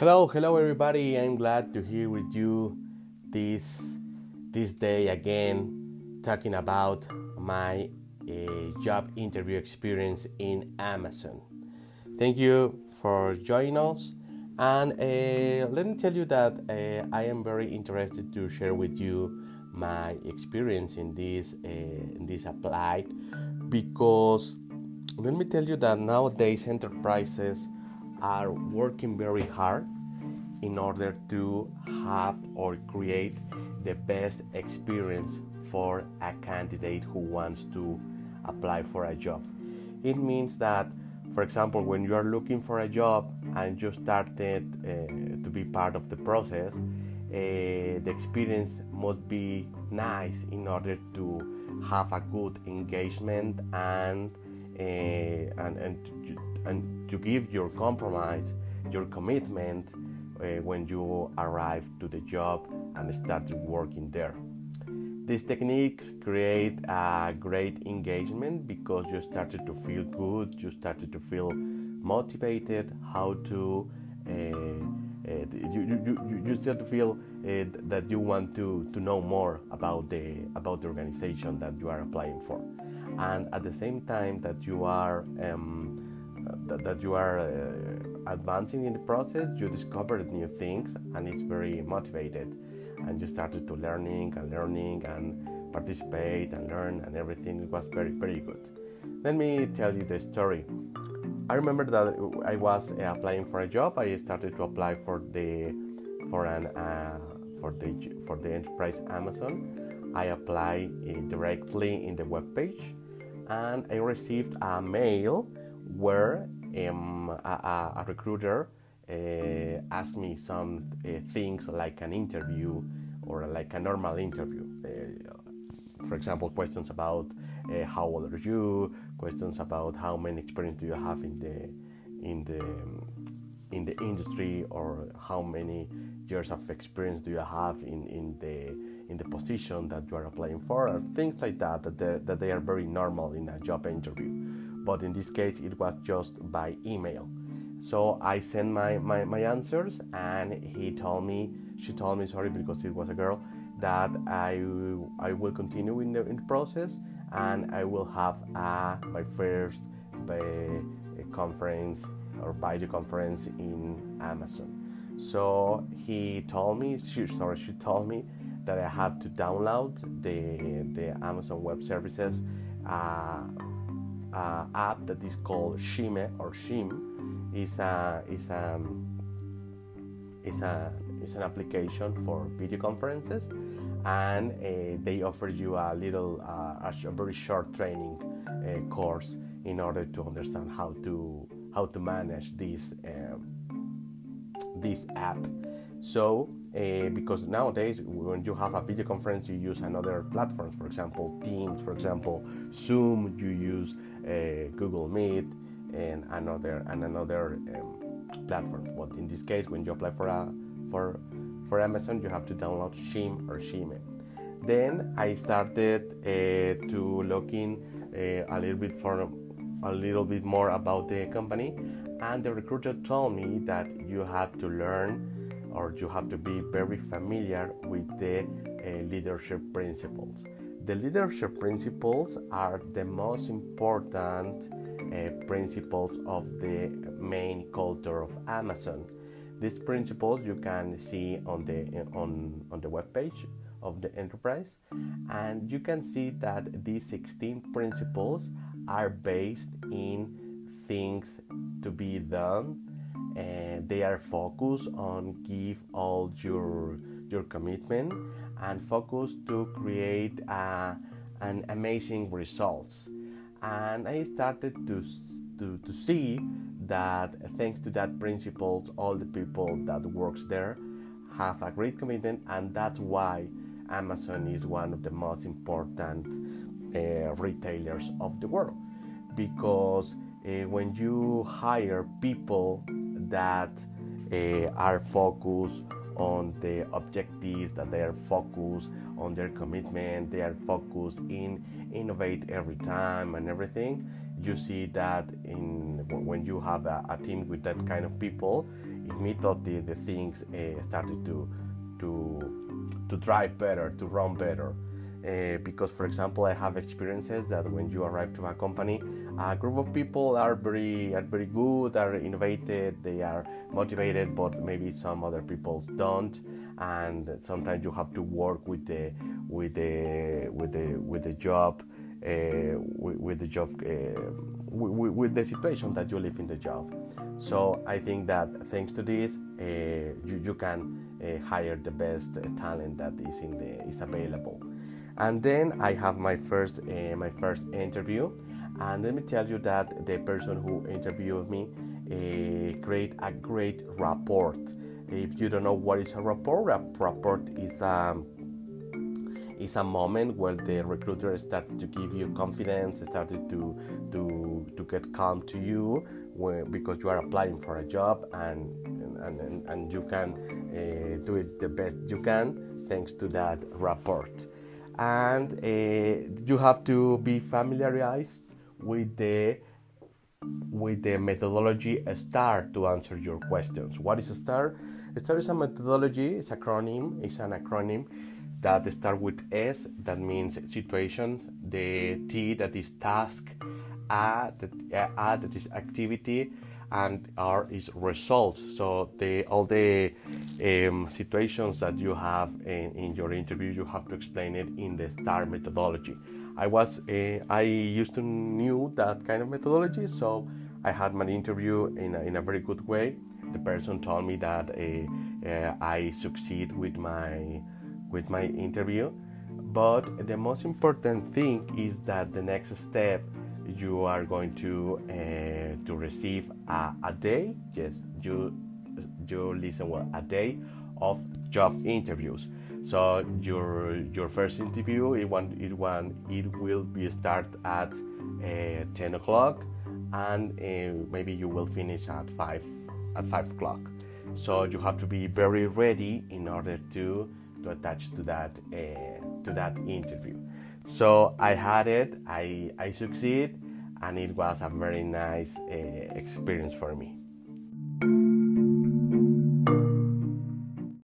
Hello, hello everybody. I'm glad to hear with you this this day again talking about my uh, job interview experience in Amazon. Thank you for joining us and uh, let me tell you that uh, I am very interested to share with you my experience in this in this applied because let me tell you that nowadays enterprises are working very hard in order to have or create the best experience for a candidate who wants to apply for a job. It means that, for example, when you are looking for a job and you started uh, to be part of the process, uh, the experience must be nice in order to have a good engagement and and and to, and to give your compromise, your commitment uh, when you arrive to the job and started working there. These techniques create a great engagement because you started to feel good, you started to feel motivated, how to uh, uh, you, you, you, you start to feel uh, that you want to, to know more about the about the organization that you are applying for, and at the same time that you are um, that, that you are uh, advancing in the process, you discovered new things, and it's very motivated, and you started to learning and learning and participate and learn and everything. It was very very good. Let me tell you the story. I remember that I was uh, applying for a job. I started to apply for the for an uh, for the for the enterprise Amazon. I applied uh, directly in the web page, and I received a mail where um, a, a, recruiter uh, asked me some uh, things like an interview or like a normal interview. Uh, for example, questions about uh, how old are you, questions about how many experience do you have in the in the in the industry or how many years of experience do you have in, in the in the position that you are applying for or things like that that, that they are very normal in a job interview but in this case it was just by email so i sent my, my, my answers and he told me she told me sorry because it was a girl that i i will continue in the, in the process and I will have uh, my first uh, conference or video conference in Amazon. So he told me, she, sorry, she told me that I have to download the the Amazon Web Services uh, uh, app that is called Chime or Shim. is a is a is a is an application for video conferences and uh, they offer you a little uh, a, very short training uh, course in order to understand how to how to manage this um, this app so uh, because nowadays when you have a video conference you use another platforms for example teams for example zoom you use uh, google meet and another and another um, platform but in this case when you apply for a for for Amazon, you have to download Shim or Chime. Then I started uh, to look in a little bit for a little bit more about the company, and the recruiter told me that you have to learn or you have to be very familiar with the uh, leadership principles. The leadership principles are the most important uh, principles of the main culture of Amazon these principles you can see on the on, on the web page of the enterprise and you can see that these 16 principles are based in things to be done and they are focused on give all your your commitment and focus to create uh, an amazing results. And i started to to, to see that thanks to that principles all the people that works there have a great commitment and that's why amazon is one of the most important uh, retailers of the world. Because uh, when you hire people that uh, are focused on the objectives that they are focused on their commitment they are focused in innovate every time and everything you see that in when you have a, a team with that kind of people, immediately the things uh, started to to to drive better, to run better. Uh, because, for example, I have experiences that when you arrive to a company, a group of people are very are very good, are innovative, they are motivated, but maybe some other people don't, and sometimes you have to work with the with the with the with the job. Uh, with, with, the job, uh, with, with, the situation that you live in the job. So I think that thanks to this, uh, you, you can hire the best talent that is in the is available. And then I have my first my first interview, and let me tell you that the person who interviewed me uh, create a great rapport. If you don't know what is a rapport, a rapport is a um, is a moment where the recruiter started to give you confidence, started to to to get calm to you because you are applying for a job and and, and, and you can uh, do it the best you can thanks to that rapport and uh, you have to be familiarized with the with the methodology STAR to answer your questions. What is a STAR? STAR is a methodology, it's acronym, it's an acronym that starts with S, that means situation, the T, that is task, A, that, A, that is activity, and R is results. So the all the um, situations that you have in, in, your interview, you have to explain it in the STAR methodology. I was uh, I used to knew that kind of methodology, so I had my interview in a, in a very good way. The person told me that uh, uh, I succeed with my with my interview, but the most important thing is that the next step you are going to uh, to receive a, a day. Yes, you you listen well a day of job interviews. So your your first interview it one it one it will be start at uh, 10 o'clock and uh, maybe you will finish at five at five o'clock. So you have to be very ready in order to to attach to that uh, to that interview. So I had it, I I succeed, and it was a very nice uh, experience for me.